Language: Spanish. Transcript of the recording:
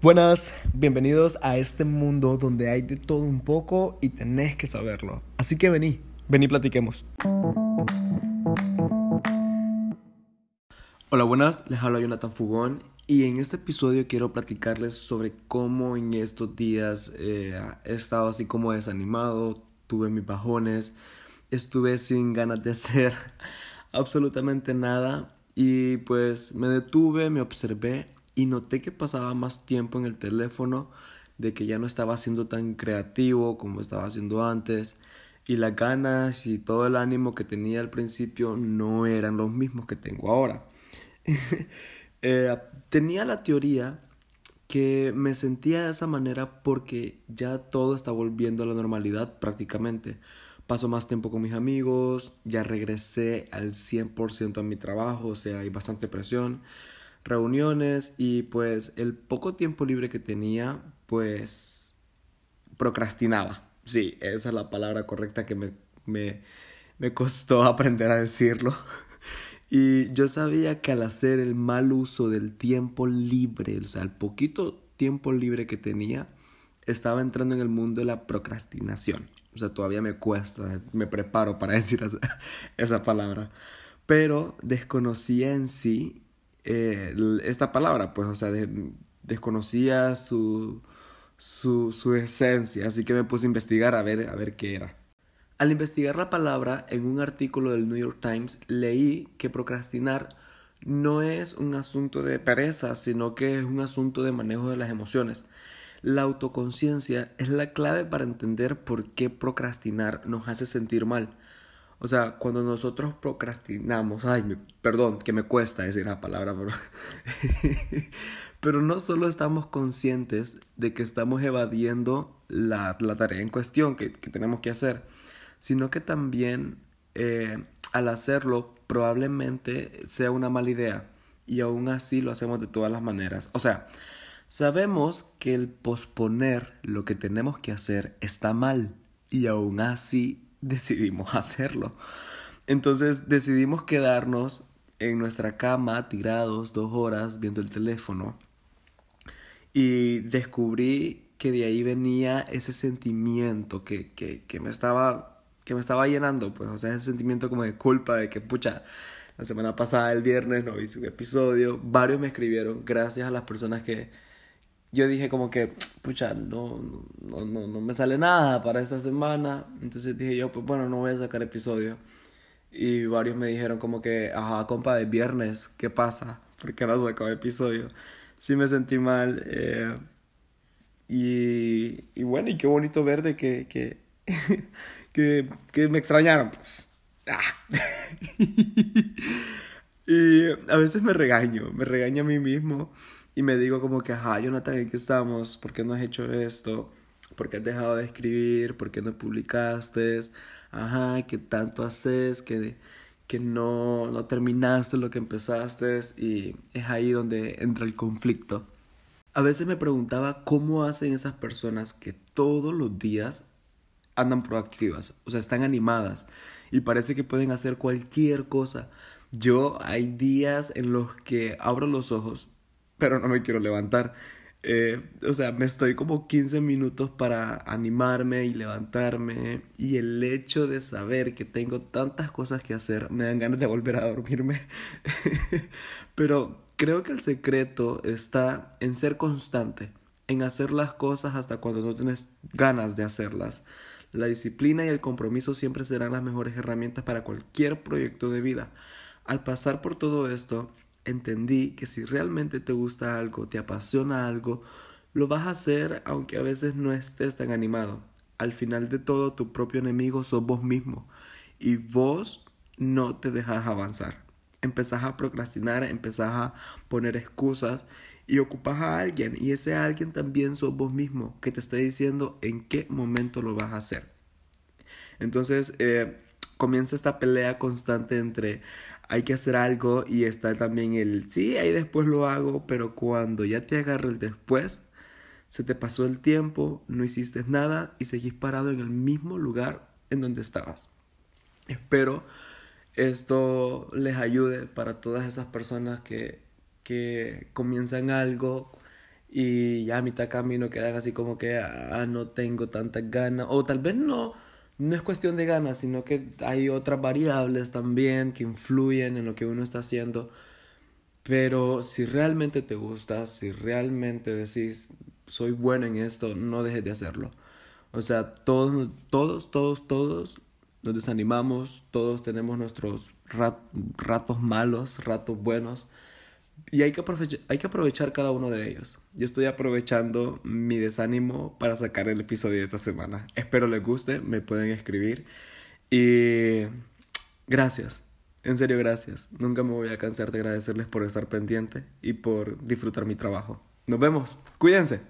Buenas, bienvenidos a este mundo donde hay de todo un poco y tenés que saberlo. Así que vení, vení platiquemos. Hola, buenas, les habla Jonathan Fugón y en este episodio quiero platicarles sobre cómo en estos días eh, he estado así como desanimado, tuve mis bajones, estuve sin ganas de hacer absolutamente nada y pues me detuve, me observé y noté que pasaba más tiempo en el teléfono, de que ya no estaba siendo tan creativo como estaba haciendo antes y las ganas y todo el ánimo que tenía al principio no eran los mismos que tengo ahora. Eh, tenía la teoría que me sentía de esa manera porque ya todo está volviendo a la normalidad prácticamente. Paso más tiempo con mis amigos, ya regresé al 100% a mi trabajo, o sea, hay bastante presión reuniones y pues el poco tiempo libre que tenía, pues procrastinaba. Sí, esa es la palabra correcta que me, me, me costó aprender a decirlo. Y yo sabía que al hacer el mal uso del tiempo libre, o sea, el poquito tiempo libre que tenía, estaba entrando en el mundo de la procrastinación. O sea, todavía me cuesta, me preparo para decir esa, esa palabra. Pero desconocía en sí eh, esta palabra, pues, o sea, desconocía su, su, su, esencia, así que me puse a investigar a ver, a ver qué era. Al investigar la palabra en un artículo del New York Times, leí que procrastinar no es un asunto de pereza, sino que es un asunto de manejo de las emociones. La autoconciencia es la clave para entender por qué procrastinar nos hace sentir mal. O sea, cuando nosotros procrastinamos, ay, perdón, que me cuesta decir la palabra, pero, no solo estamos conscientes de que estamos evadiendo la, la tarea en cuestión que, que, tenemos que hacer, sino que también eh, al hacerlo probablemente sea una mala idea y aún así lo hacemos de todas las maneras. O sea, sabemos que el posponer lo que tenemos que hacer está mal y aún así decidimos hacerlo. Entonces decidimos quedarnos en nuestra cama tirados dos horas viendo el teléfono y descubrí que de ahí venía ese sentimiento que, que, que, me estaba que me estaba llenando pues o sea ese sentimiento como de culpa de que pucha la semana pasada el viernes no hice un episodio varios me escribieron gracias a las personas que yo dije como que, pucha, no, no, no, no me sale nada para esta semana. Entonces dije yo, pues bueno, no voy a sacar episodio. Y varios me dijeron como que, ajá, compa, de viernes, ¿qué pasa? ¿Por qué no sacado episodio? Sí me sentí mal. Eh, y, y bueno, y qué bonito ver de que, que, que, que me extrañaron, pues. Ah. y a veces me regaño, me regaño a mí mismo y me digo como que, ajá, Jonathan, ¿en qué estamos? ¿Por qué no has hecho esto? ¿Por qué has dejado de escribir? ¿Por qué no publicaste? Ajá, ¿qué tanto haces? Que, que no, no terminaste lo que empezaste y es ahí donde entra el conflicto. A veces me preguntaba cómo hacen esas personas que todos los días andan proactivas, o sea, están animadas y parece que pueden hacer cualquier cosa. Yo hay días en los que abro los ojos pero no me quiero levantar. Eh, o sea, me estoy como 15 minutos para animarme y levantarme y el hecho de saber que tengo tantas cosas que hacer me dan ganas de volver a dormirme. Pero creo que el secreto está en ser constante, en hacer las cosas hasta cuando no tienes ganas de hacerlas. La disciplina y el compromiso siempre serán las mejores herramientas para cualquier proyecto de vida. Al pasar por todo esto, entendí que si realmente te gusta algo, te apasiona algo, lo vas a hacer aunque a veces no estés tan animado. Al final de todo, tu propio enemigo sos vos mismo y vos no te dejas avanzar. Empezás a procrastinar, empezás a poner excusas y ocupas a alguien y ese alguien también sos vos mismo que te está diciendo en qué momento lo vas a hacer. Entonces eh, comienza esta pelea constante entre hay que hacer algo y está también el sí, ahí después lo hago, pero cuando ya te agarra el después, se te pasó el tiempo, no hiciste nada y seguís parado en el mismo lugar en donde estabas. Espero esto les ayude para todas esas personas que, que comienzan algo y ya a mitad camino quedan así como que, ah, no tengo tantas ganas, o tal vez no, no es cuestión de ganas, sino que hay otras variables también que influyen en lo que uno está haciendo. Pero si realmente te gusta, si realmente decís, soy bueno en esto, no dejes de hacerlo. O sea, todos, todos, todos, todos nos desanimamos, todos tenemos nuestros ratos malos, ratos buenos. Y hay que, aprovechar, hay que aprovechar cada uno de ellos. Yo estoy aprovechando mi desánimo para sacar el episodio de esta semana. Espero les guste, me pueden escribir. Y gracias, en serio gracias. Nunca me voy a cansar de agradecerles por estar pendiente y por disfrutar mi trabajo. Nos vemos, cuídense.